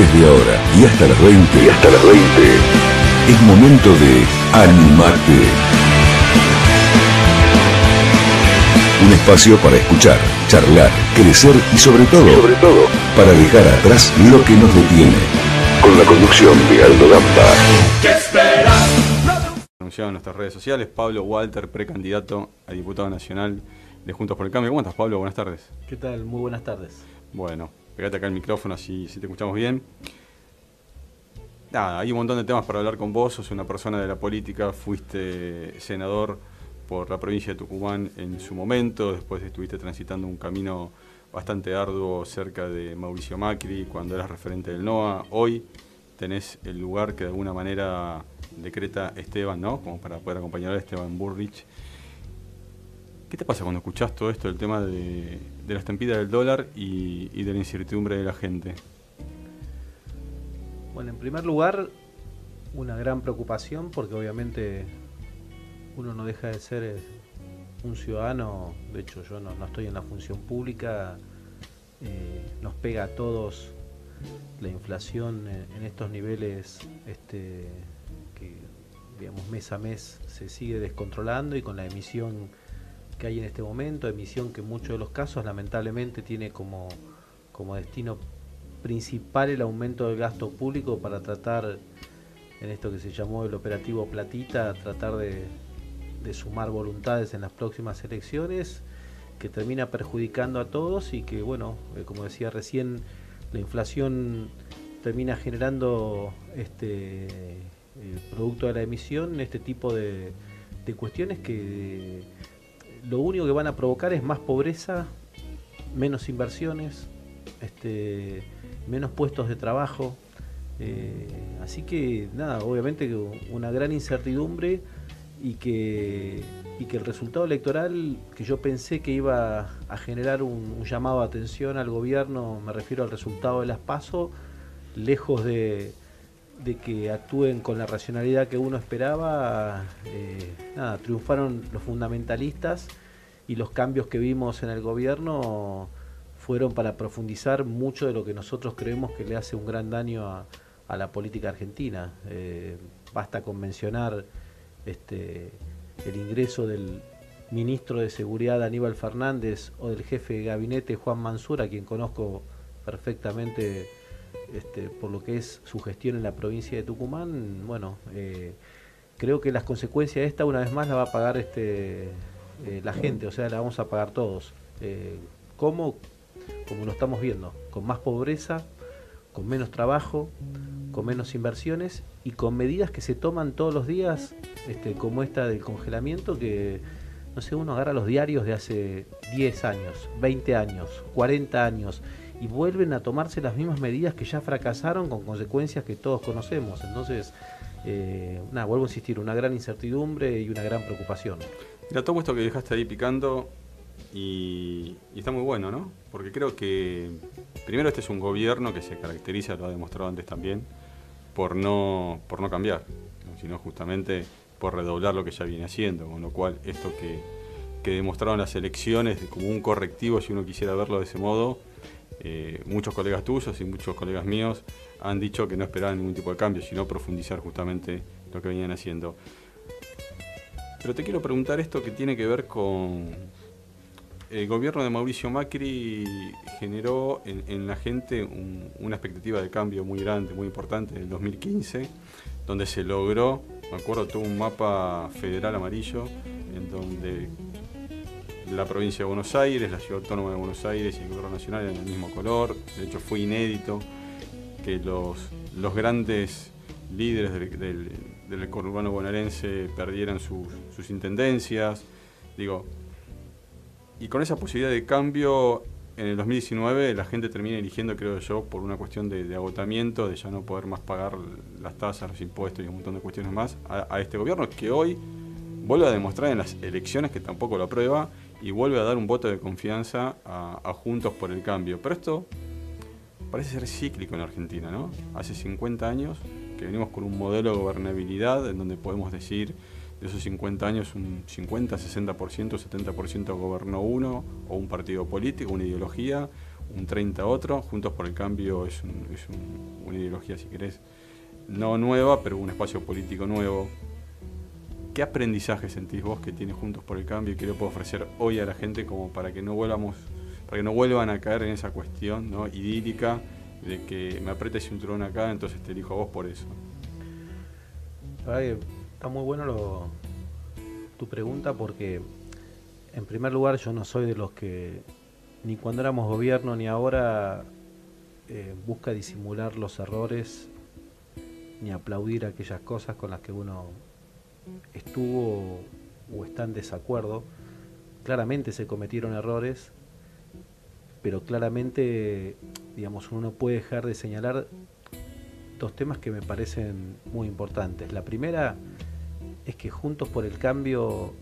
Desde ahora y hasta las 20. Y hasta las 20. Es momento de Animate. Un espacio para escuchar, charlar, crecer y sobre todo, sobre todo, para dejar atrás lo que nos detiene. Con la conducción de Aldo Gamba. ¿Qué esperas? Anunciado en nuestras redes sociales, Pablo Walter, precandidato a diputado nacional de Juntos por el Cambio. ¿Cómo estás, Pablo? Buenas tardes. ¿Qué tal? Muy buenas tardes. Bueno, pegate acá el micrófono así si te escuchamos bien. Nada, hay un montón de temas para hablar con vos, sos una persona de la política, fuiste senador por la provincia de Tucumán en su momento, después estuviste transitando un camino bastante arduo cerca de Mauricio Macri cuando eras referente del NOA. Hoy tenés el lugar que de alguna manera decreta Esteban, ¿no? Como para poder acompañar a Esteban Burrich. ¿Qué te pasa cuando escuchás todo esto, el tema de, la estampida del dólar y, de la incertidumbre de la gente? Bueno, en primer lugar, una gran preocupación porque obviamente uno no deja de ser eh, un ciudadano, de hecho yo no, estoy en la función pública, eh, nos pega a todos la inflación en, estos niveles este, que digamos mes a mes se sigue descontrolando y con la emisión que hay en este momento, emisión que en muchos de los casos lamentablemente tiene como, como destino principal el aumento del gasto público para tratar, en esto que se llamó el operativo Platita, tratar de, sumar voluntades en las próximas elecciones, que termina perjudicando a todos y que, bueno, eh, como decía recién, la inflación termina generando este eh, producto de la emisión este tipo de, de cuestiones que lo único que van a provocar es más pobreza, menos inversiones, este, menos puestos de trabajo. Eh, así que nada, obviamente una gran incertidumbre y que, y que el resultado electoral que yo pensé que iba a generar un, llamado de atención al gobierno, me refiero al resultado de las PASO, lejos de, de que actúen con la racionalidad que uno esperaba, eh, nada, triunfaron los fundamentalistas y los cambios que vimos en el gobierno fueron para profundizar mucho de lo que nosotros creemos que le hace un gran daño a, la política argentina. Eh, basta con mencionar este, el ingreso del ministro de Seguridad Aníbal Fernández o del jefe de gabinete Juan Mansur, a quien conozco perfectamente este, por lo que es su gestión en la provincia de Tucumán, bueno, eh, creo que las consecuencias de esta una vez más la va a pagar este, eh, la gente, o sea, la vamos a pagar todos. Eh, ¿Cómo? Como lo estamos viendo, con más pobreza, con menos trabajo, con menos inversiones y con medidas que se toman todos los días, este, como esta del congelamiento, que no sé, uno agarra los diarios de hace 10 años, 20 años, 40 años y vuelven a tomarse las mismas medidas que ya fracasaron con consecuencias que todos conocemos. Entonces, eh, nada, vuelvo a insistir, una gran incertidumbre y una gran preocupación. Mira, todo esto que dejaste ahí picando y, está muy bueno, ¿no? Porque creo que primero este es un gobierno que se caracteriza, lo ha demostrado antes también, por no, por no cambiar, sino justamente por redoblar lo que ya viene haciendo, con lo cual esto que, que demostraron las elecciones como un correctivo, si uno quisiera verlo de ese modo, eh, muchos colegas tuyos y muchos colegas míos han dicho que no esperaban ningún tipo de cambio, sino profundizar justamente lo que venían haciendo. Pero te quiero preguntar esto que tiene que ver con el gobierno de Mauricio Macri generó en, la gente una expectativa de cambio muy grande, muy importante en el 2015, donde se logró, me acuerdo, todo un mapa federal amarillo, en donde la provincia de Buenos Aires, la ciudad autónoma de Buenos Aires y el gobierno nacional eran del mismo color. De hecho, fue inédito que los, los grandes líderes del, del, conurbano bonaerense perdieran sus, intendencias. Digo, y con esa posibilidad de cambio, en el 2019 la gente termina eligiendo, creo yo, por una cuestión de, agotamiento, de ya no poder más pagar las tasas, los impuestos y un montón de cuestiones más, a, a este gobierno que hoy vuelve a demostrar en las elecciones que tampoco lo aprueba y vuelve a dar un voto de confianza a, Juntos por el Cambio. Pero esto parece ser cíclico en Argentina, ¿no? Hace 50 años que venimos con un modelo de gobernabilidad en donde podemos decir de esos 50 años un 50, 60%, 70% gobernó uno o un partido político, una ideología, un 30 otro. Juntos por el Cambio es, una ideología, si querés, no nueva, pero un espacio político nuevo. ¿Qué aprendizaje sentís vos que tiene Juntos por el Cambio y qué le puedo ofrecer hoy a la gente como para que no volvamos, para que no vuelvan a caer en esa cuestión ¿no? idílica de que me apriete un trono acá, entonces te elijo a vos por eso? está muy bueno tu pregunta porque en primer lugar yo no soy de los que ni cuando éramos gobierno ni ahora eh, busca disimular los errores ni aplaudir aquellas cosas con las que uno estuvo o está en desacuerdo. Claramente se cometieron errores, pero claramente, digamos, uno no puede dejar de señalar dos temas que me parecen muy importantes. La primera es que Juntos por el Cambio,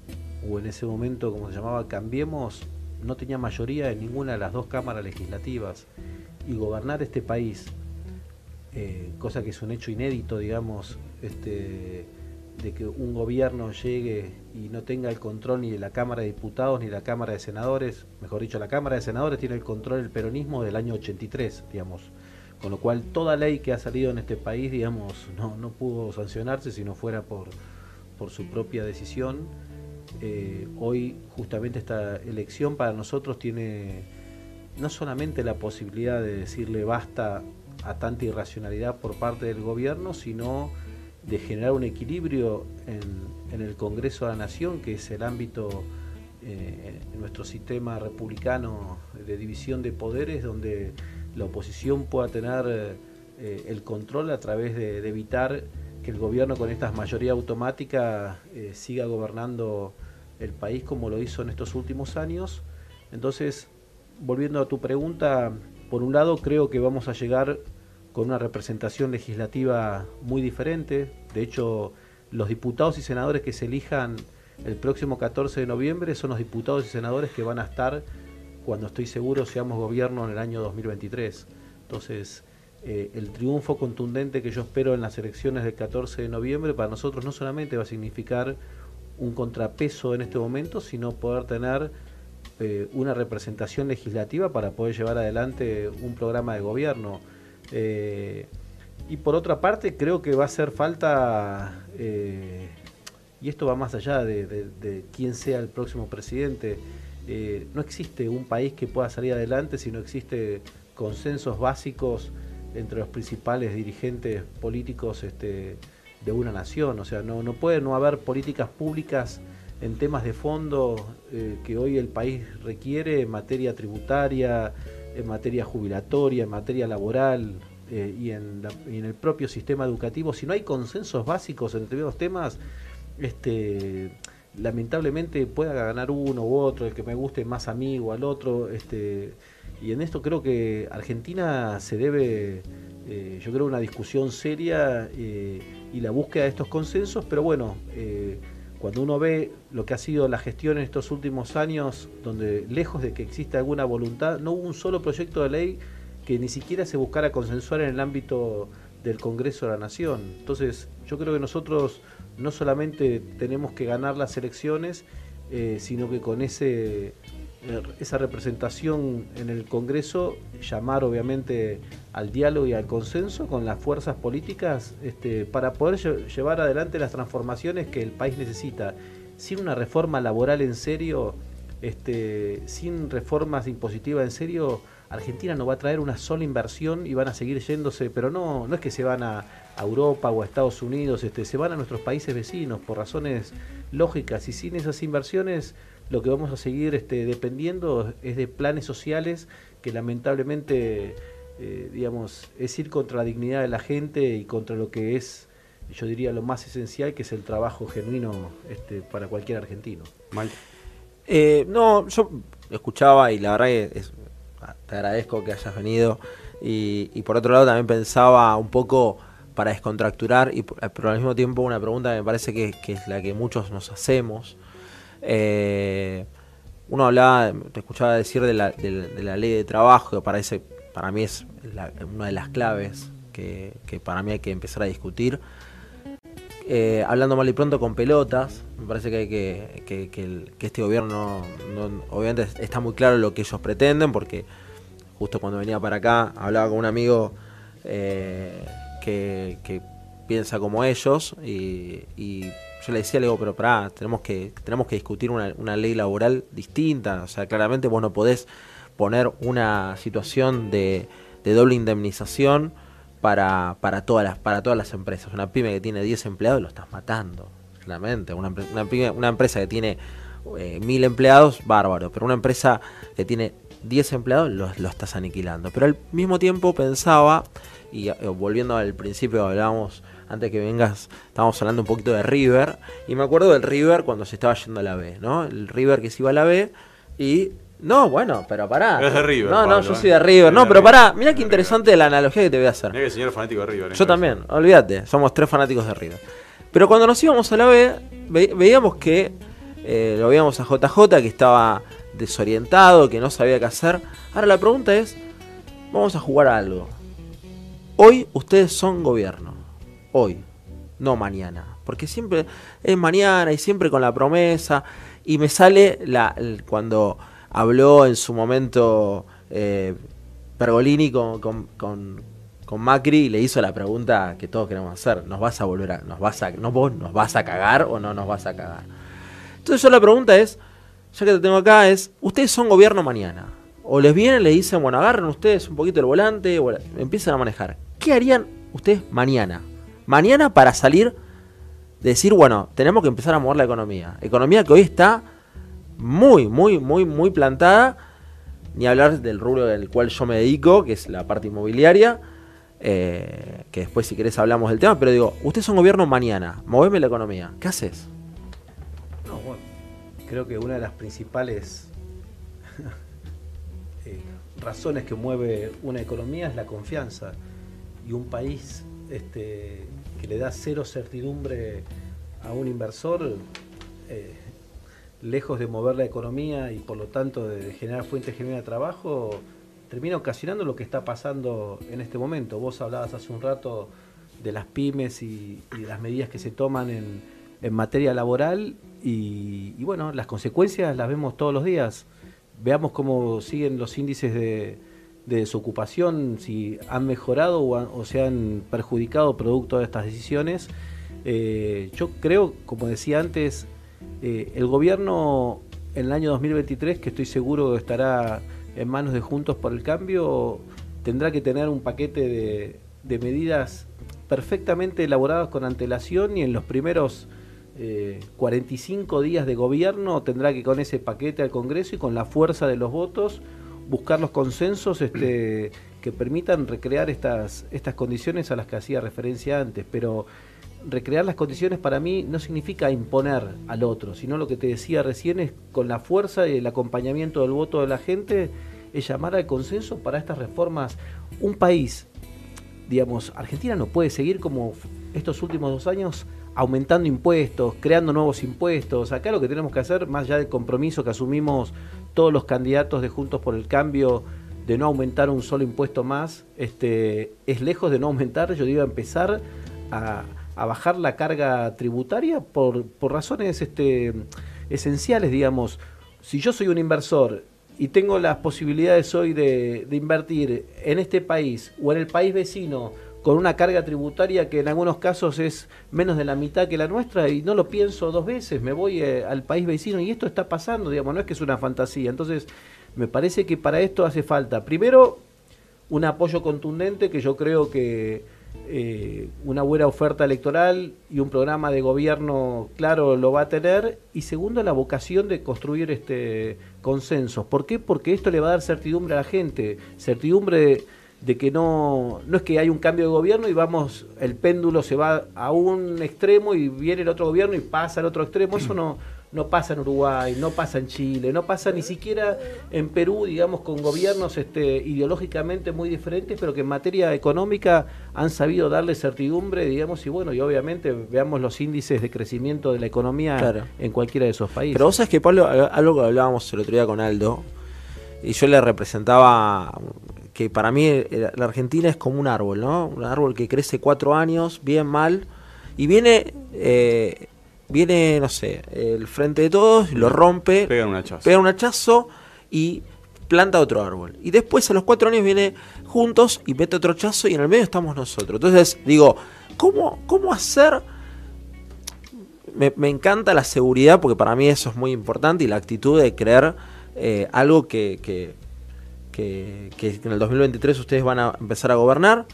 o en ese momento como se llamaba Cambiemos, no tenía mayoría en ninguna de las dos cámaras legislativas. Y gobernar este país, eh, cosa que es un hecho inédito, digamos, este, de que un gobierno llegue y no tenga el control ni de la Cámara de Diputados ni de la Cámara de Senadores, mejor dicho, la Cámara de Senadores tiene el control del peronismo del año 83, digamos. Con lo cual toda ley que ha salido en este país, digamos, no, no pudo sancionarse si no fuera por, por su propia decisión. Eh, hoy justamente esta elección para nosotros tiene no solamente la posibilidad de decirle basta a tanta irracionalidad por parte del gobierno, sino de generar un equilibrio en, el Congreso de la Nación, que es el ámbito eh, en nuestro sistema republicano de división de poderes, donde la oposición pueda tener eh, el control a través de, evitar que el gobierno con esta mayoría automática eh, siga gobernando el país como lo hizo en estos últimos años. Entonces, volviendo a tu pregunta, por un lado creo que vamos a llegar con una representación legislativa muy diferente. De hecho, los diputados y senadores que se elijan el próximo 14 de noviembre son los diputados y senadores que van a estar cuando estoy seguro seamos gobierno en el año 2023. Entonces, eh, el triunfo contundente que yo espero en las elecciones del 14 de noviembre para nosotros no solamente va a significar un contrapeso en este momento, sino poder tener eh, una representación legislativa para poder llevar adelante un programa de gobierno. Eh, y por otra parte, creo que va a hacer falta, eh, y esto va más allá de, quién sea el próximo presidente, eh, no existe un país que pueda salir adelante si no existe consensos básicos entre los principales dirigentes políticos este, de una nación. O sea, no, puede no haber políticas públicas en temas de fondo que hoy el país requiere en materia tributaria, en materia jubilatoria, en materia laboral eh, y, en el propio sistema educativo, si no hay consensos básicos entre los temas, este, lamentablemente pueda ganar uno u otro, el que me guste más amigo al otro, este, y en esto creo que Argentina se debe, eh, yo creo, una discusión seria eh, y la búsqueda de estos consensos, pero bueno, cuando uno ve lo que ha sido la gestión en estos últimos años, donde lejos de que exista alguna voluntad, no hubo un solo proyecto de ley que ni siquiera se buscara consensuar en el ámbito del Congreso de la Nación. Entonces, yo creo que nosotros no solamente tenemos que ganar las elecciones, eh, sino que con ese esa representación en el Congreso, llamar obviamente al diálogo y al consenso con las fuerzas políticas este, para poder llevar adelante las transformaciones que el país necesita. Sin una reforma laboral en serio, este, sin reformas impositivas en serio, Argentina no va a traer una sola inversión y van a seguir yéndose, pero no, no es que se van a, Europa o a Estados Unidos, este, se van a nuestros países vecinos por razones lógicas y sin esas inversiones lo que vamos a seguir este, dependiendo es de planes sociales que lamentablemente, eh, digamos, es ir contra la dignidad de la gente y contra lo que es, yo diría, lo más esencial, que es el trabajo genuino este, para cualquier argentino. Eh, no, yo escuchaba y la verdad que te agradezco que hayas venido y, por otro lado también pensaba un poco para descontracturar y pero al mismo tiempo una pregunta que me parece que, que es la que muchos nos hacemos eh, uno hablaba, te escuchaba decir de la, ley de trabajo, que parece, para mí es una de las claves que, para mí hay que empezar a discutir. Eh, hablando mal y pronto con pelotas, me parece que, hay que, que, este gobierno, obviamente está muy claro lo que ellos pretenden, porque justo cuando venía para acá, hablaba con un amigo eh, que, piensa como ellos y, yo le decía, le digo, pero pará, tenemos que, tenemos que discutir una, una ley laboral distinta, o sea, claramente vos no podés poner una situación de, de doble indemnización para, para, todas las, para todas las empresas. Una pyme que tiene 10 empleados lo estás matando, claramente. Una, una, una empresa que tiene eh, mil empleados, bárbaro. Pero una empresa que tiene 10 empleados lo, lo, estás aniquilando. Pero al mismo tiempo pensaba, y eh, volviendo al principio hablábamos, antes que vengas, estábamos hablando un poquito de River. Y me acuerdo del River cuando se estaba yendo a la B, ¿no? El River que se iba a la B y no, bueno, pero pará. Es de River. No, no, yo soy de River. No, pero pará, mira qué interesante la analogía que te voy a hacer. Mira que el señor fanático de River. Yo también, olvídate, somos tres fanáticos de River. Pero cuando nos íbamos a la B, veíamos que eh, lo veíamos a JJ que estaba desorientado, que no sabía qué hacer. Ahora la pregunta es, vamos a jugar a algo. Hoy ustedes son gobierno. Hoy, no mañana. Porque siempre es mañana y siempre con la promesa. Y me sale la, cuando habló en su momento eh, Pergolini con, con, con, Macri y le hizo la pregunta que todos queremos hacer. ¿Nos vas a volver a, nos vas a, no vos nos vas a cagar o no nos vas a cagar? Entonces yo la pregunta es, ya que te tengo acá, es, ustedes son gobierno mañana. O les vienen, le dicen, bueno, agarren ustedes un poquito el volante, o empiezan a manejar. ¿Qué harían ustedes mañana? Mañana para salir, decir, bueno, tenemos que empezar a mover la economía. Economía que hoy está muy, muy, muy, muy plantada. Ni hablar del rubro del cual yo me dedico, que es la parte inmobiliaria. Eh, que después, si querés, hablamos del tema. Pero digo, ustedes son gobierno mañana. Moveme la economía. ¿Qué haces? No, bueno, creo que una de las principales eh, razones que mueve una economía es la confianza. Y un país este, que le da cero certidumbre a un inversor. Eh, lejos de mover la economía y por lo tanto de generar fuentes genuinas de trabajo, termina ocasionando lo que está pasando en este momento. Vos hablabas hace un rato de las pymes y, las medidas que se toman en, materia laboral y, bueno, las consecuencias las vemos todos los días. Veamos cómo siguen los índices de, desocupación, si han mejorado o, se han perjudicado producto de estas decisiones. Eh, yo creo, como decía antes, eh, el gobierno en el año 2023, que estoy seguro estará en manos de Juntos por el Cambio, tendrá que tener un paquete de, medidas perfectamente elaboradas con antelación y en los primeros 45 eh, días de gobierno tendrá que con ese paquete al Congreso y con la fuerza de los votos buscar los consensos este, que permitan recrear estas, estas condiciones a las que hacía referencia antes. Pero recrear las condiciones para mí no significa imponer al otro, sino lo que te decía recién es con la fuerza y el acompañamiento del voto de la gente, es llamar al consenso para estas reformas. Un país, digamos, Argentina no puede seguir como estos últimos dos años aumentando impuestos, creando nuevos impuestos. Acá lo que tenemos que hacer, más allá del compromiso que asumimos todos los candidatos de Juntos por el Cambio, de no aumentar un solo impuesto más, este, es lejos de no aumentar, yo digo, empezar a, a bajar la carga tributaria por, por razones este, esenciales, digamos. Si yo soy un inversor y tengo las posibilidades hoy de, invertir en este país o en el país vecino con una carga tributaria que en algunos casos es menos de la mitad que la nuestra y no lo pienso dos veces, me voy eh, al país vecino y esto está pasando, digamos, no es que es una fantasía. Entonces, me parece que para esto hace falta, primero, un apoyo contundente que yo creo que eh, una buena oferta electoral y un programa de gobierno claro lo va a tener y segundo la vocación de construir este consenso. ¿Por qué? Porque esto le va a dar certidumbre a la gente, certidumbre de, que no, no es que hay un cambio de gobierno y vamos, el péndulo se va a un extremo y viene el otro gobierno y pasa al otro extremo, eso no, no pasa en Uruguay, no pasa en Chile, no pasa ni siquiera en Perú, digamos, con gobiernos este, ideológicamente muy diferentes, pero que en materia económica han sabido darle certidumbre, digamos, y bueno, y obviamente veamos los índices de crecimiento de la economía en cualquiera de esos países. Pero vos sabés que, Pablo, algo que hablábamos el otro día con Aldo, y yo le representaba que para mí la Argentina es como un árbol, ¿no? Un árbol que crece cuatro años, bien mal, y viene... Eh, viene, no sé, el frente de todos, lo rompe, pega un hachazo. Pega un hachazo y planta otro árbol. Y después a los cuatro años viene juntos y mete otro chazo y en el medio estamos nosotros. Entonces digo, ¿cómo, cómo hacer? Me, encanta la seguridad porque para mí eso es muy importante y la actitud de creer eh, algo que, que, que, en el 2023 ustedes van a empezar a gobernar.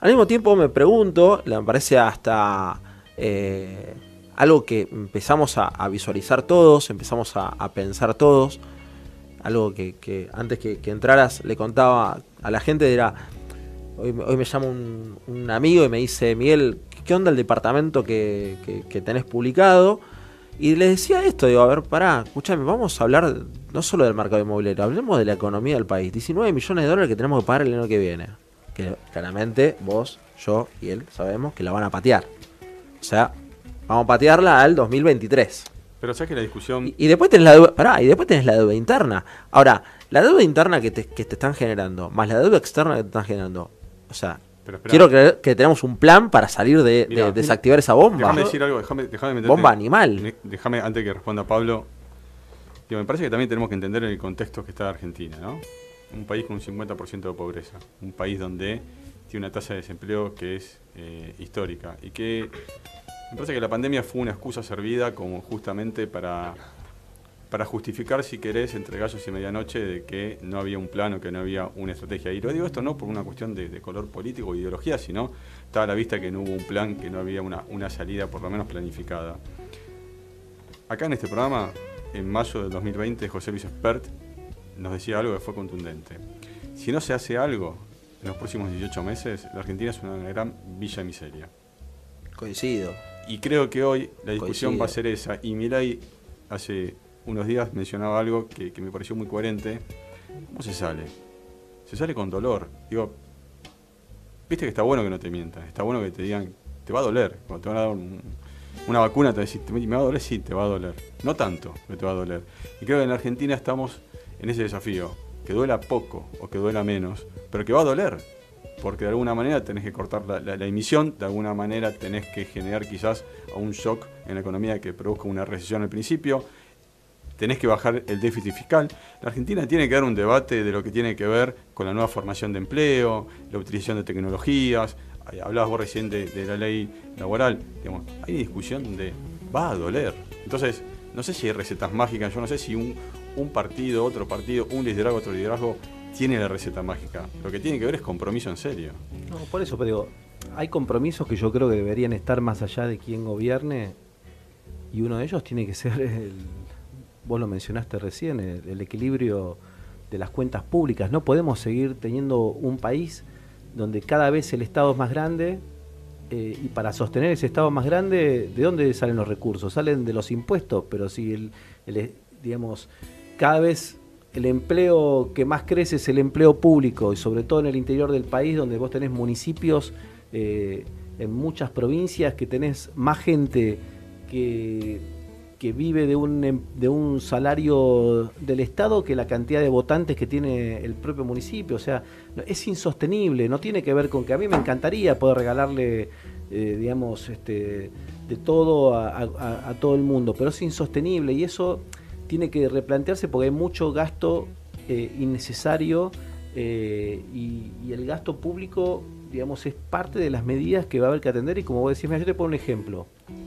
Al mismo tiempo me pregunto, me parece hasta eh, algo que empezamos a, visualizar todos, empezamos a pensar todos, algo que, antes que, entraras le contaba a la gente, era, hoy, me llama un, amigo y me dice, Miguel, ¿qué onda el departamento que, tenés publicado? Y le decía esto, digo, a ver, pará, escúchame, vamos a hablar no solo del mercado inmobiliario, hablemos de la economía del país. 19 millones de dólares que tenemos que pagar el año que viene. Que claramente vos, yo y él sabemos que la van a patear. O sea, vamos a patearla al 2023. Pero sabes que la discusión. Y, después tenés la deuda. y después tenés la deuda interna. Ahora, la deuda interna que te, que te están generando, más la deuda externa que te están generando. O sea, quiero creer que tenemos un plan para salir de, desactivar esa bomba. Déjame decir algo, déjame, déjame Bomba animal. Déjame, antes que responda Pablo. me parece que también tenemos que entender el contexto que está Argentina, ¿no? Un país con un 50% de pobreza. Un país donde tiene una tasa de desempleo que es eh, histórica y que me parece que la pandemia fue una excusa servida como justamente para, para justificar, si querés, entre gallos y medianoche, de que no había un plan o que no había una estrategia. Y lo digo esto no por una cuestión de, color político o ideología, sino estaba a la vista que no hubo un plan, que no había una, una salida por lo menos planificada. Acá en este programa, en mayo del 2020, José Luis Espert nos decía algo que fue contundente. Si no se hace algo en los próximos 18 meses, la Argentina es una gran villa miseria. Coincido. Y creo que hoy la discusión va a ser esa. Y Milay hace unos días mencionaba algo que, me pareció muy coherente. ¿Cómo se sale? Se sale con dolor. Digo, viste que está bueno que no te mientan, está bueno que te digan, te va a doler. Cuando te van a dar una vacuna, te decir, ¿me va a doler? Sí, te va a doler. No tanto, pero te va a doler. Y creo que en Argentina estamos en ese desafío. Que duela poco o que duela menos, pero que va a doler porque de alguna manera tenés que cortar la, emisión, de alguna manera tenés que generar quizás un shock en la economía que produzca una recesión al principio, tenés que bajar el déficit fiscal. La Argentina tiene que dar un debate de lo que tiene que ver con la nueva formación de empleo, la utilización de tecnologías, hablabas vos recién de, la ley laboral, hay discusión donde va a doler. Entonces, no sé si hay recetas mágicas, yo no sé si un, un partido, otro partido, un liderazgo, otro liderazgo tiene la receta mágica. Lo que tiene que ver es compromiso en serio. No, por eso, pero digo, hay compromisos que yo creo que deberían estar más allá de quien gobierne y uno de ellos tiene que ser, el, vos lo mencionaste recién, el, equilibrio de las cuentas públicas. No podemos seguir teniendo un país donde cada vez el Estado es más grande eh, y para sostener ese Estado más grande, ¿de dónde salen los recursos? Salen de los impuestos, pero si el, el digamos, cada vez el empleo que más crece es el empleo público y sobre todo en el interior del país donde vos tenés municipios eh, en muchas provincias que tenés más gente que, que vive de un, em, de un salario del Estado que la cantidad de votantes que tiene el propio municipio. O sea, es insostenible, no tiene que ver con que a mí me encantaría poder regalarle, eh, digamos, este, de todo a todo el mundo, pero es insostenible y eso tiene que replantearse porque hay mucho gasto eh, innecesario eh, y, el gasto público, digamos, es parte de las medidas que va a haber que atender. Y como vos decís, yo te pongo un ejemplo.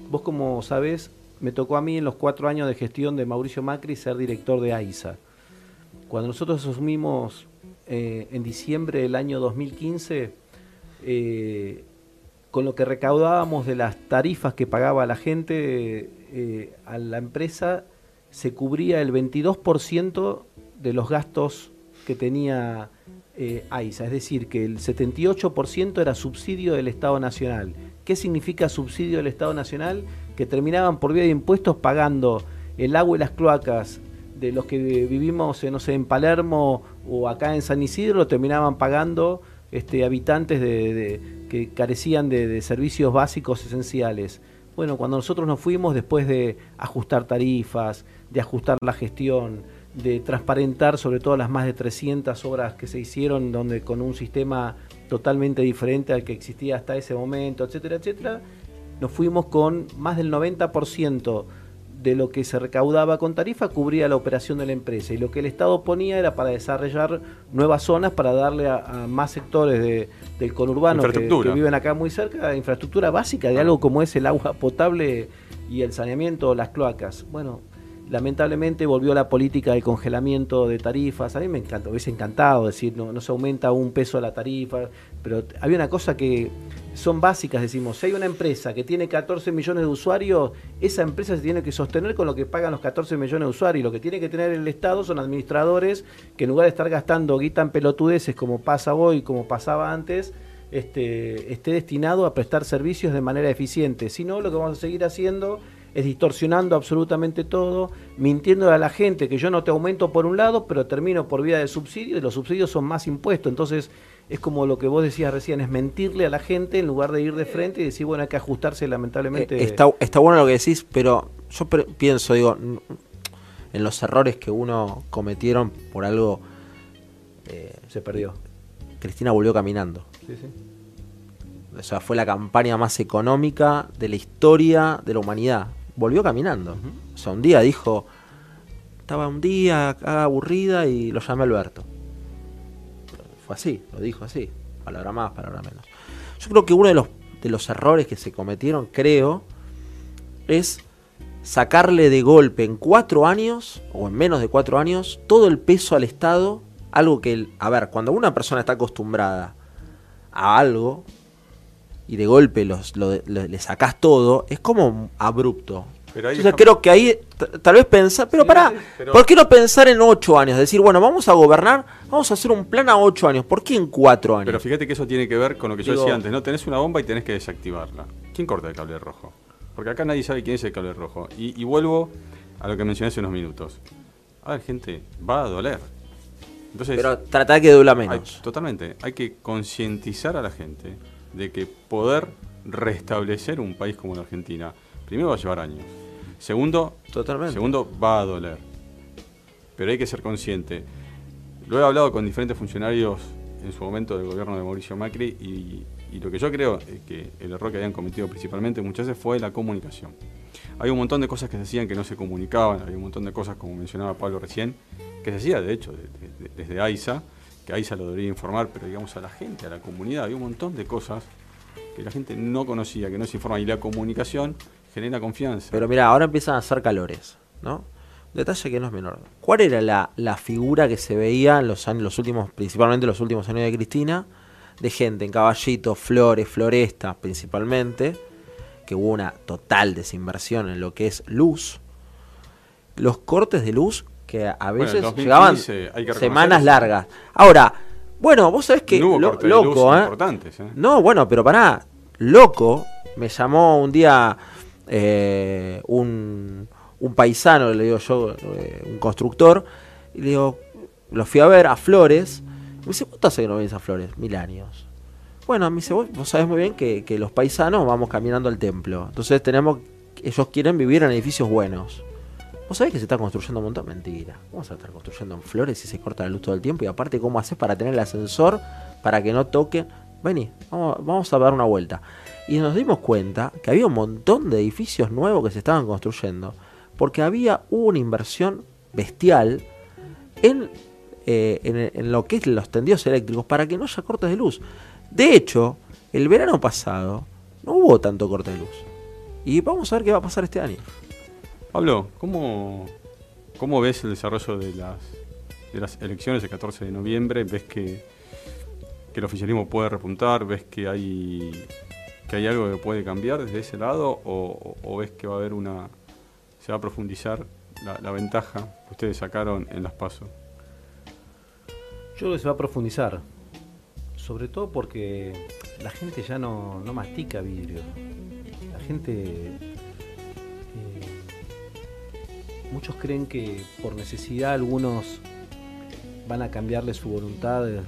Vos, como sabés, me tocó a mí en los cuatro años de gestión de Mauricio Macri ser director de AISA. Cuando nosotros asumimos eh, en diciembre del año 2015, con lo que recaudábamos de las tarifas que pagaba la gente a la empresa, se cubría el 22% de los gastos que tenía eh, AISA, es decir, que el 78% era subsidio del Estado Nacional. ¿Qué significa subsidio del Estado Nacional? Que terminaban por vía de impuestos pagando el agua y las cloacas de los que vivimos, no sé, en Palermo o acá en San Isidro, terminaban pagando este, habitantes de, que carecían de servicios básicos esenciales. Bueno, cuando nosotros nos fuimos, después de ajustar tarifas, de ajustar la gestión, de transparentar sobre todo las más de 300 obras que se hicieron, donde con un sistema totalmente diferente al que existía hasta ese momento, etcétera, etcétera, nos fuimos con más del 90% de lo que se recaudaba con tarifa cubría la operación de la empresa y lo que el Estado ponía era para desarrollar nuevas zonas para darle a, más sectores de, del conurbano que, viven acá muy cerca infraestructura básica de algo como es el agua potable y el saneamiento, las cloacas. Bueno, lamentablemente volvió la política del congelamiento de tarifas. A mí me encanta, hubiese encantado decir, no, no se aumenta un peso la tarifa, pero había una cosa que son básicas, decimos, si hay una empresa que tiene 14 millones de usuarios, esa empresa se tiene que sostener con lo que pagan los 14 millones de usuarios. Lo que tiene que tener el Estado son administradores que en lugar de estar gastando guita en pelotudeces como pasa hoy, como pasaba antes, este, esté destinado a prestar servicios de manera eficiente. Si no, lo que vamos a seguir haciendo es distorsionando absolutamente todo, mintiendo a la gente que yo no te aumento por un lado, pero termino por vía de subsidio y los subsidios son más impuestos. Entonces, es como lo que vos decías recién, es mentirle a la gente en lugar de ir de frente y decir, bueno, hay que ajustarse lamentablemente. Eh, está, está bueno lo que decís, pero yo pienso, digo, en los errores que uno cometieron por algo... Eh, se perdió. Cristina volvió caminando. Sí, sí. O sea, fue la campaña más económica de la historia de la humanidad. Volvió caminando. O sea, un día dijo, estaba un día aburrida y lo llamé Alberto fue así, lo dijo así, palabra más, palabra menos. Yo creo que uno de los, de los errores que se cometieron, creo, es sacarle de golpe en cuatro años, o en menos de cuatro años, todo el peso al Estado, algo que, a ver, cuando una persona está acostumbrada a algo, y de golpe los, le sacás todo, es como abrupto. Entonces creo que ahí tal vez pensar, pero para pará, ¿por qué no pensar en ocho años? Decir, bueno, vamos a gobernar, vamos a hacer un plan a ocho años, ¿por qué en cuatro años? Pero fíjate que eso tiene que ver con lo que yo decía antes, ¿no? Tenés una bomba y tenés que desactivarla. ¿Quién corta el cable rojo? Porque acá nadie sabe quién es el cable rojo. Y, vuelvo a lo que mencioné hace unos minutos. A ver, gente, va a doler. Entonces, pero tratar que duela menos. totalmente. Hay que concientizar a la gente de que poder restablecer un país como la Argentina, primero va a llevar años Segundo, Totalmente. segundo, va a doler. Pero hay que ser consciente. Lo he hablado con diferentes funcionarios en su momento del gobierno de Mauricio Macri y, lo que yo creo es que el error que habían cometido principalmente muchas veces fue la comunicación. Hay un montón de cosas que se decían que no se comunicaban, hay un montón de cosas, como mencionaba Pablo recién, que se hacía de hecho desde AISA, que AISA lo debería informar, pero digamos a la gente, a la comunidad, había un montón de cosas que la gente no conocía, que no se informaba. Y la comunicación genera confianza. Pero mira, ahora empiezan a hacer calores, ¿no? Detalle que no es menor. ¿Cuál era la, figura que se veía en los años, los últimos, principalmente los últimos años de Cristina, de gente en caballitos, flores, florestas principalmente, que hubo una total desinversión en lo que es luz, los cortes de luz que a veces llegaban semanas largas. Ahora, bueno, vos sabés que loco, ¿eh? ¿eh? No, bueno, pero pará, loco, me llamó un día eh, un, paisano, le digo yo, eh, un constructor, y le digo, lo fui a ver a Flores, me dice, ¿cuánto hace que no ves a Flores? Mil años. Bueno, me dice, vos, sabés muy bien que, los paisanos vamos caminando al templo, entonces tenemos, ellos quieren vivir en edificios buenos. ¿Vos sabés que se está construyendo un montón? Mentira. Vamos a estar construyendo en flores y se corta la luz todo el tiempo. Y aparte, ¿cómo haces para tener el ascensor para que no toque? Vení, vamos, vamos a dar una vuelta y nos dimos cuenta que había un montón de edificios nuevos que se estaban construyendo porque había una inversión bestial en, eh, en, lo que es los tendidos eléctricos para que no haya cortes de luz. De hecho, el verano pasado no hubo tanto corte de luz. Y vamos a ver qué va a pasar este año. Pablo, ¿cómo, cómo ves el desarrollo de las, de las elecciones el 14 de noviembre? ¿Ves que, que el oficialismo puede repuntar? ¿Ves que hay hay algo que puede cambiar desde ese lado o, ves que va a haber una, se va a profundizar la, ventaja que ustedes sacaron en las pasos? Yo creo que se va a profundizar, sobre todo porque la gente ya no, mastica vidrio. La gente... Eh, muchos creen que por necesidad algunos van a cambiarle su voluntad. Eh,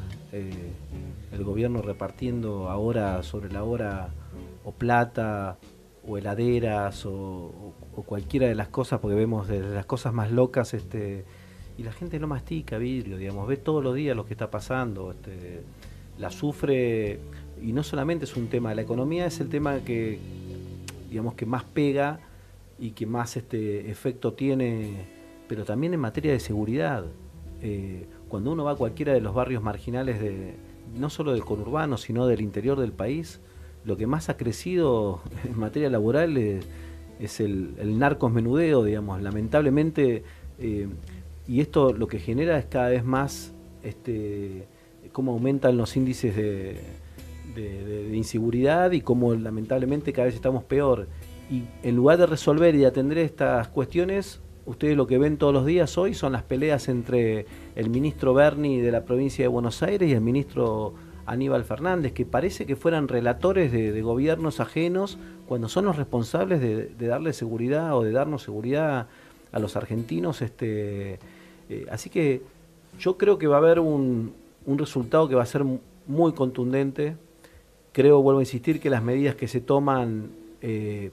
el gobierno repartiendo ahora sobre la hora o plata o heladeras o, cualquiera de las cosas, porque vemos de las cosas más locas, este, y la gente no mastica vidrio, digamos, ve todos los días lo que está pasando, este, la sufre, y no solamente es un tema, la economía es el tema que, digamos, que más pega y que más este efecto tiene, pero también en materia de seguridad. Eh, cuando uno va a cualquiera de los barrios marginales de no solo del conurbano, sino del interior del país, lo que más ha crecido en materia laboral es, el, el, digamos. Lamentablemente, eh, y esto lo que genera es cada vez más este, cómo aumentan los índices de, inseguridad y cómo lamentablemente cada vez estamos peor. Y en lugar de resolver y de atender estas cuestiones, ustedes lo que ven todos los días hoy son las peleas entre el ministro Berni de la provincia de Buenos Aires y el ministro Aníbal Fernández, que parece que fueran relatores de, gobiernos ajenos cuando son los responsables de, darle seguridad o de darnos seguridad a los argentinos. Este, eh, así que yo creo que va a haber un, resultado que va a ser muy contundente. Creo, vuelvo a insistir, que las medidas que se toman, eh,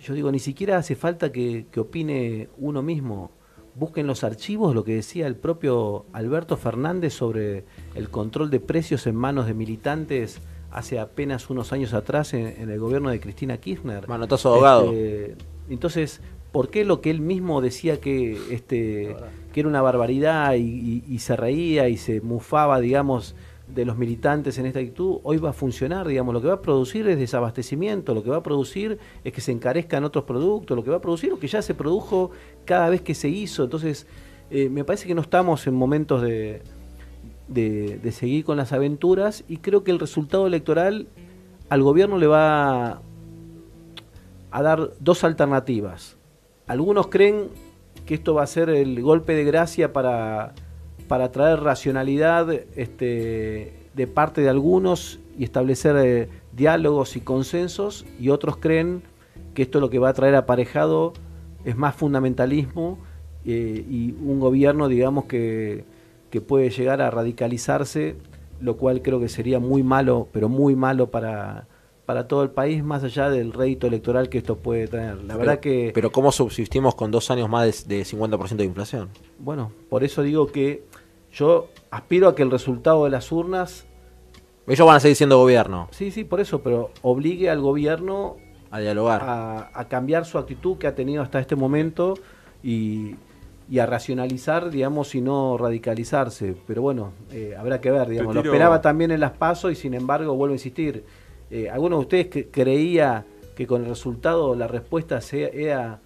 yo digo, ni siquiera hace falta que, que opine uno mismo busquen los archivos lo que decía el propio Alberto Fernández sobre el control de precios en manos de militantes hace apenas unos años atrás en, el gobierno de Cristina Kirchner. Manotazo abogado. Este, entonces, ¿por qué lo que él mismo decía que, este, que era una barbaridad y se reía y se mufaba, digamos, de los militantes en esta actitud hoy va a funcionar, digamos, lo que va a producir es desabastecimiento, lo que va a producir es que se encarezcan otros productos, lo que va a producir lo que ya se produjo cada vez que se hizo, entonces eh, me parece que no estamos en momentos de, de, seguir con las aventuras y creo que el resultado electoral al gobierno le va a dar dos alternativas. Algunos creen que esto va a ser el golpe de gracia para para traer racionalidad este, de parte de algunos y establecer eh, diálogos y consensos, y otros creen que esto lo que va a traer aparejado es más fundamentalismo eh, y un gobierno, digamos, que, que puede llegar a radicalizarse, lo cual creo que sería muy malo, pero muy malo para, para todo el país, más allá del rédito electoral que esto puede tener. La verdad que... Pero ¿cómo subsistimos con dos años más de, de 50% de inflación? Bueno, por eso digo que yo aspiro a que el resultado de las urnas... Ellos van a seguir siendo gobierno. Sí, sí, por eso, pero obligue al gobierno a dialogar. A, cambiar su actitud que ha tenido hasta este momento y, a racionalizar, digamos, y no radicalizarse. Pero bueno, eh, habrá que ver, digamos. Lo esperaba también en las pasos y sin embargo, vuelvo a insistir, eh, ¿alguno de ustedes que creía que con el resultado la respuesta sea, era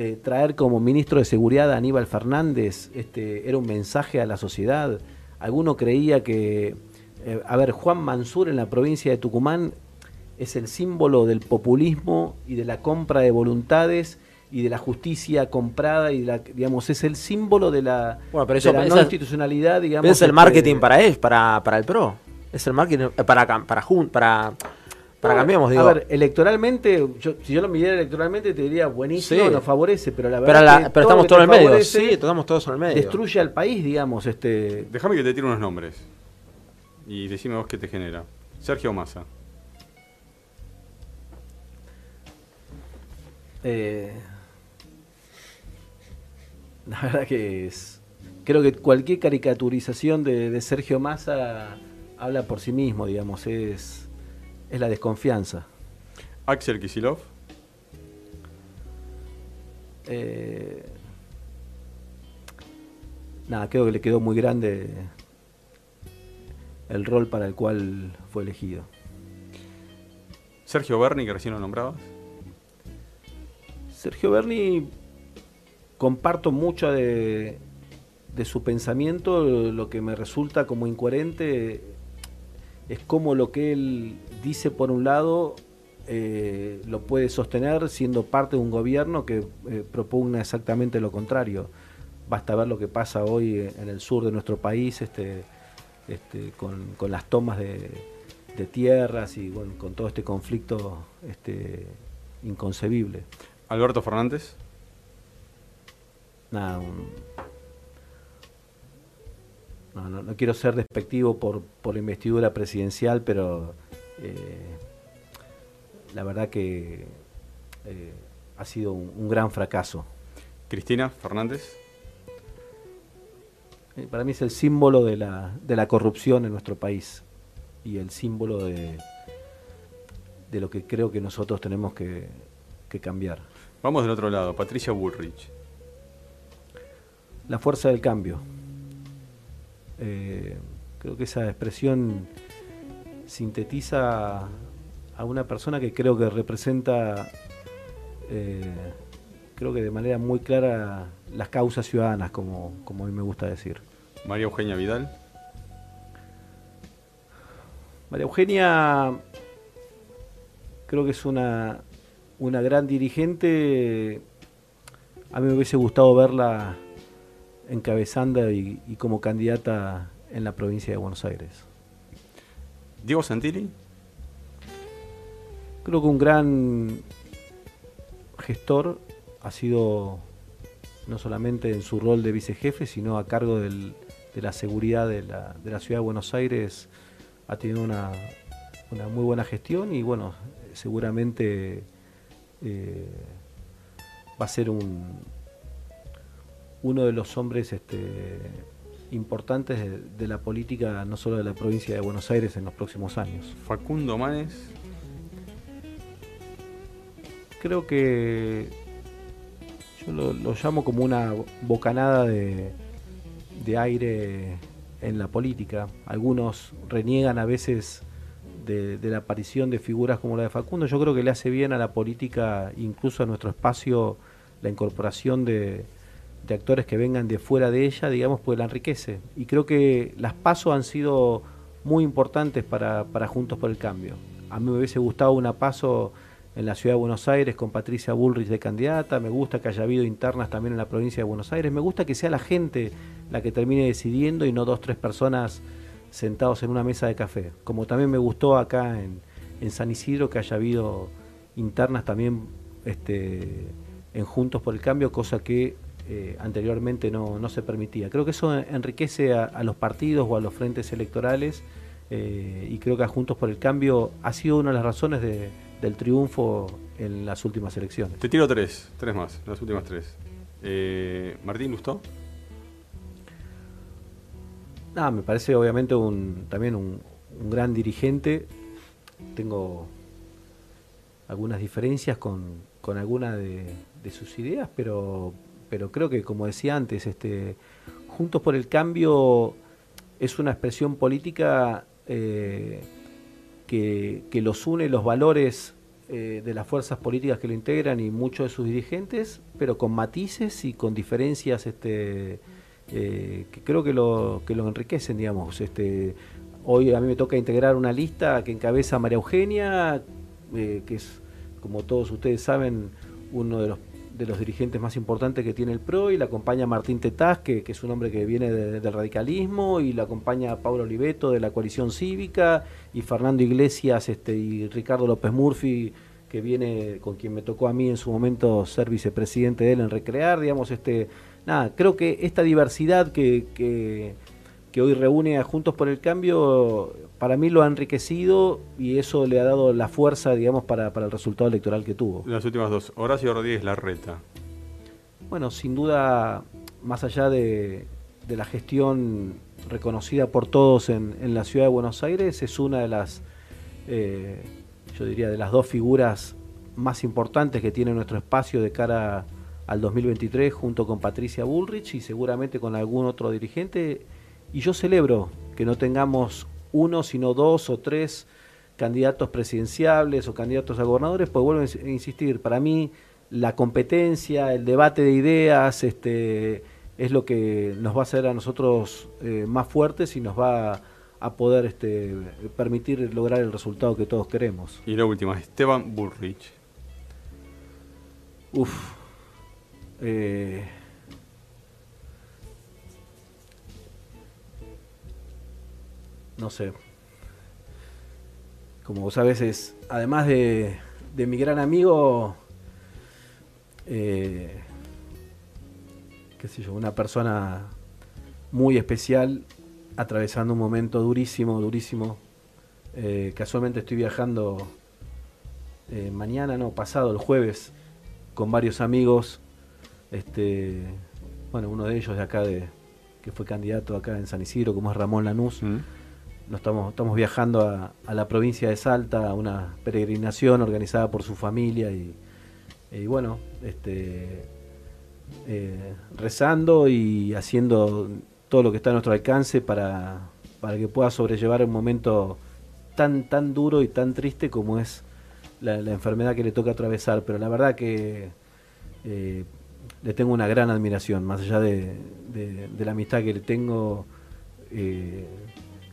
eh, traer como ministro de Seguridad a Aníbal Fernández este, era un mensaje a la sociedad. Alguno creía que, eh, a ver, Juan Mansur en la provincia de Tucumán es el símbolo del populismo y de la compra de voluntades y de la justicia comprada y la, digamos es el símbolo de la, bueno, pero eso, no institucionalidad digamos es el marketing para él para para el pro es el marketing para para para, para para cambiamos, digo. A ver, electoralmente, si yo lo midiera electoralmente, te diría buenísimo, nos favorece, pero la verdad. Pero, estamos todos en el medio. Sí, estamos todos en el medio. Destruye al país, digamos. este Déjame que te tire unos nombres. Y decime vos qué te genera. Sergio Massa. Eh, la verdad que es. Creo que cualquier caricaturización de, de Sergio Massa habla por sí mismo, digamos. Es es la desconfianza. Axel Kisilov. Eh, nada, creo que le quedó muy grande el rol para el cual fue elegido. Sergio Berni, que recién lo nombrabas. Sergio Berni, comparto mucho de, de su pensamiento, lo que me resulta como incoherente es como lo que él dice por un lado eh, lo puede sostener siendo parte de un gobierno que eh, propugna exactamente lo contrario. Basta ver lo que pasa hoy en el sur de nuestro país este, este, con, las tomas de, tierras y con todo este conflicto este, inconcebible. Alberto Fernández. Nada, no, no, quiero ser despectivo por, por la investidura presidencial, pero eh, la verdad que eh, ha sido un, gran fracaso. Cristina Fernández. Eh, para mí es el símbolo de la, de la corrupción en nuestro país y el símbolo de, de lo que creo que nosotros tenemos que, que cambiar. Vamos del otro lado, Patricia Bullrich. La fuerza del cambio. Creo que esa expresión sintetiza a una persona que creo que representa, eh, creo que de manera muy clara, las causas ciudadanas, como, como a mí me gusta decir. María Eugenia Vidal. María Eugenia creo que es una, una gran dirigente. A mí me hubiese gustado verla encabezando y, y, como candidata en la provincia de Buenos Aires. Diego Santilli. Creo que un gran gestor ha sido no solamente en su rol de vicejefe, sino a cargo de la seguridad de la, ciudad de Buenos Aires. Ha tenido una, muy buena gestión y bueno, seguramente eh, va a ser un, uno de los hombres este, importantes de, de, la política, no solo de la provincia de Buenos Aires en los próximos años. Facundo Manes. Creo que yo lo, lo llamo como una bocanada de, de aire en la política. Algunos reniegan a veces de, de, la aparición de figuras como la de Facundo, yo creo que le hace bien a la política, incluso a nuestro espacio, la incorporación de, actores que vengan de fuera de ella, digamos, pues la enriquece. Y creo que las pasos han sido muy importantes para, para Juntos por el Cambio. A mí me hubiese gustado una paso en la ciudad de Buenos Aires con Patricia Bullrich de candidata, me gusta que haya habido internas también en la provincia de Buenos Aires, me gusta que sea la gente la que termine decidiendo y no dos, tres personas sentados en una mesa de café. Como también me gustó acá en, en San Isidro que haya habido internas también este, en Juntos por el Cambio, cosa que eh, anteriormente no, no, se permitía. Creo que eso enriquece a, a los partidos o a los frentes electorales eh, y creo que a Juntos por el Cambio ha sido una de las razones de, del triunfo en las últimas elecciones. Te tiro tres, tres más, las últimas tres. Eh, Martín Lustó. Ah, me parece obviamente un, también un, un, gran dirigente. Tengo algunas diferencias con, con algunas de, de, sus ideas, pero, pero creo que, como decía antes, este, Juntos por el Cambio es una expresión política eh, que, que, los une los valores eh, de las fuerzas políticas que lo integran y muchos de sus dirigentes, pero con matices y con diferencias este, eh, que creo que lo, que lo enriquecen, digamos. Este, hoy a mí me toca integrar una lista que encabeza María Eugenia, que es, como todos ustedes saben, uno de los, de los dirigentes más importantes que tiene el PRO, y la acompaña Martín Tetaz, que, que es un hombre que viene de, del radicalismo, y la acompaña Pablo Oliveto de la coalición cívica, y Fernando Iglesias este, y Ricardo López Murphy, que viene con quien me tocó a mí en su momento ser vicepresidente de él en Recrear, digamos, este nada, creo que esta diversidad que, que, hoy reúne a Juntos por el Cambio, para mí lo ha enriquecido y eso le ha dado la fuerza, digamos, para, para el resultado electoral que tuvo. Las últimas dos, Horacio Rodríguez Larreta. Bueno, sin duda, más allá de, de la gestión reconocida por todos en, en, la ciudad de Buenos Aires, es una de las, eh, yo diría, de las dos figuras más importantes que tiene nuestro espacio de cara al 2023 junto con Patricia Bullrich y seguramente con algún otro dirigente. Y yo celebro que no tengamos uno, sino dos o tres candidatos presidenciables o candidatos a gobernadores, pues vuelvo a insistir, para mí la competencia, el debate de ideas, este, es lo que nos va a hacer a nosotros eh, más fuertes y nos va a, a poder este, permitir lograr el resultado que todos queremos. Y la última, Esteban Bullrich. Uf, eh, no sé. Como vos sabés, es, además de, de mi gran amigo, eh, qué sé yo, una persona muy especial, atravesando un momento durísimo, durísimo. Eh, casualmente estoy viajando eh, mañana, no, pasado, el jueves, con varios amigos este, bueno, uno de ellos de acá, de, que fue candidato acá en San Isidro, como es Ramón Lanús. Mm. Nos estamos, estamos viajando a, la provincia de Salta, a una peregrinación organizada por su familia y, y bueno, este, eh, rezando y haciendo todo lo que está a nuestro alcance para, para que pueda sobrellevar un momento tan, tan duro y tan triste como es la, enfermedad que le toca atravesar. Pero la verdad que eh, le tengo una gran admiración, más allá de, la amistad que le tengo. Eh,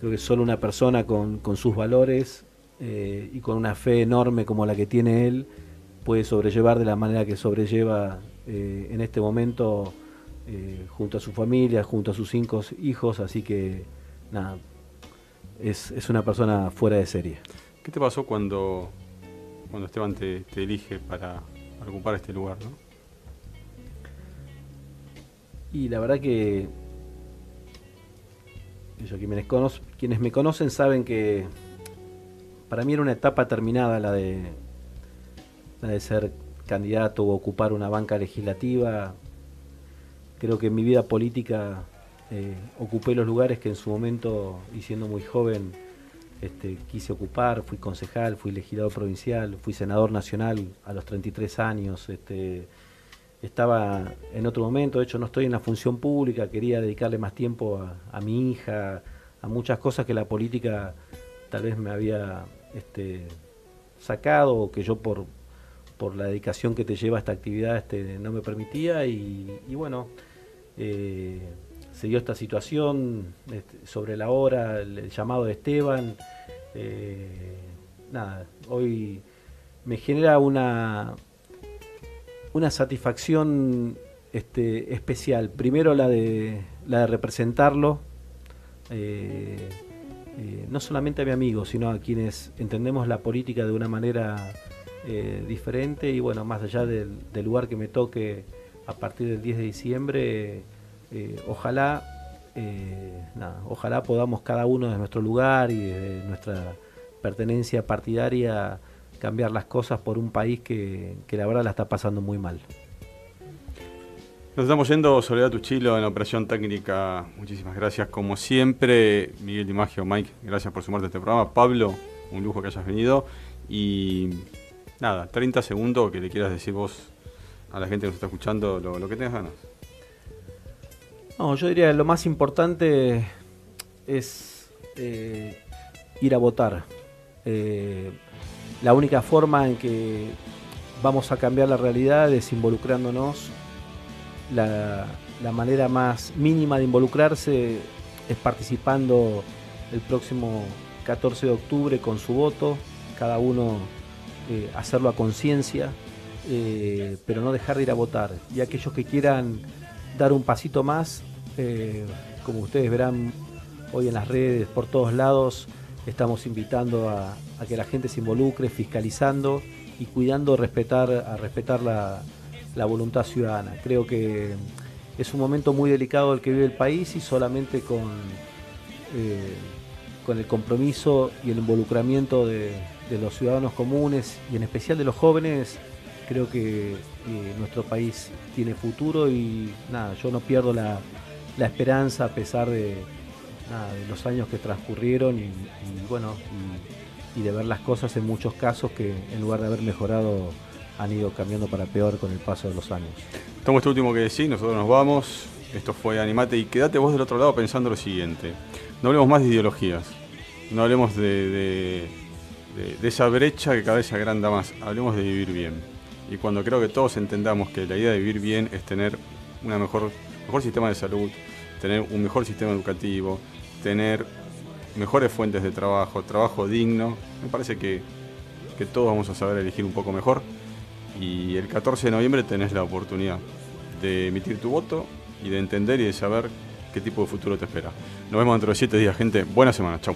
creo que solo una persona con, sus valores eh, y con una fe enorme como la que tiene él puede sobrellevar de la manera que sobrelleva en este momento junto a su familia, junto a sus cinco hijos. Así que nada, es, es una persona fuera de serie. ¿Qué te pasó cuando, cuando Esteban te, elige para, ocupar este lugar? ¿no? Y la verdad que quienes, me conocen saben que para mí era una etapa terminada la de, la de ser candidato o ocupar una banca legislativa. Creo que en mi vida política eh, ocupé los lugares que en su momento, y siendo muy joven, este, quise ocupar, fui concejal, fui legislador provincial, fui senador nacional a los 33 años, este, estaba en otro momento, de hecho no estoy en la función pública, quería dedicarle más tiempo a, mi hija, a muchas cosas que la política tal vez me había este, sacado o que yo por, por la dedicación que te lleva a esta actividad este, no me permitía y, bueno, eh, se dio esta situación este, sobre la hora, el, llamado de Esteban. Eh, nada, hoy me genera una, una satisfacción este, especial. Primero la de, la de representarlo, eh, eh, no solamente a mi amigo, sino a quienes entendemos la política de una manera diferente y bueno, más allá del, lugar que me toque a partir del 10 de diciembre eh, ojalá, eh, ojalá podamos cada uno de nuestro lugar y de nuestra pertenencia partidaria cambiar las cosas por un país que, la verdad la está pasando muy mal. Nos estamos yendo, Soledad Tuchilo, en la operación técnica. Muchísimas gracias. Como siempre, Miguel Dimagio, Mike, gracias por sumarte a este programa. Pablo, un lujo que hayas venido. Y nada, 30 segundos que le quieras decir vos a la gente que nos está escuchando lo, lo que tengas ganas. No, yo diría que lo más importante es eh, ir a votar. Eh, la única forma en que vamos a cambiar la realidad es involucrándonos. La, manera más mínima de involucrarse es participando el próximo 14 de octubre con su voto, cada uno eh, hacerlo a conciencia, pero no dejar de ir a votar. Y aquellos que quieran dar un pasito más. Eh, como ustedes verán hoy en las redes, por todos lados, estamos invitando a, que la gente se involucre, fiscalizando y cuidando respetar, a respetar la, voluntad ciudadana. Creo que es un momento muy delicado el que vive el país y solamente con, eh, con el compromiso y el involucramiento de, los ciudadanos comunes y en especial de los jóvenes creo que eh, nuestro país tiene futuro y nada, yo no pierdo la, esperanza a pesar de, los años que transcurrieron y, bueno, y, de ver las cosas en muchos casos que en lugar de haber mejorado han ido cambiando para peor con el paso de los años. Tomo este último que decís, nosotros nos vamos, esto fue Animate y quédate vos del otro lado pensando lo siguiente, no hablemos más de ideologías, no hablemos de, de esa brecha que cada vez se agranda más, hablemos de vivir bien. Y cuando creo que todos entendamos que la idea de vivir bien es tener un mejor, mejor sistema de salud, tener un mejor sistema educativo, tener mejores fuentes de trabajo, trabajo digno, me parece que, que todos vamos a saber elegir un poco mejor. Y el 14 de noviembre tenés la oportunidad de emitir tu voto y de entender y de saber qué tipo de futuro te espera. Nos vemos dentro de 7 días, gente. Buena semana. Chau.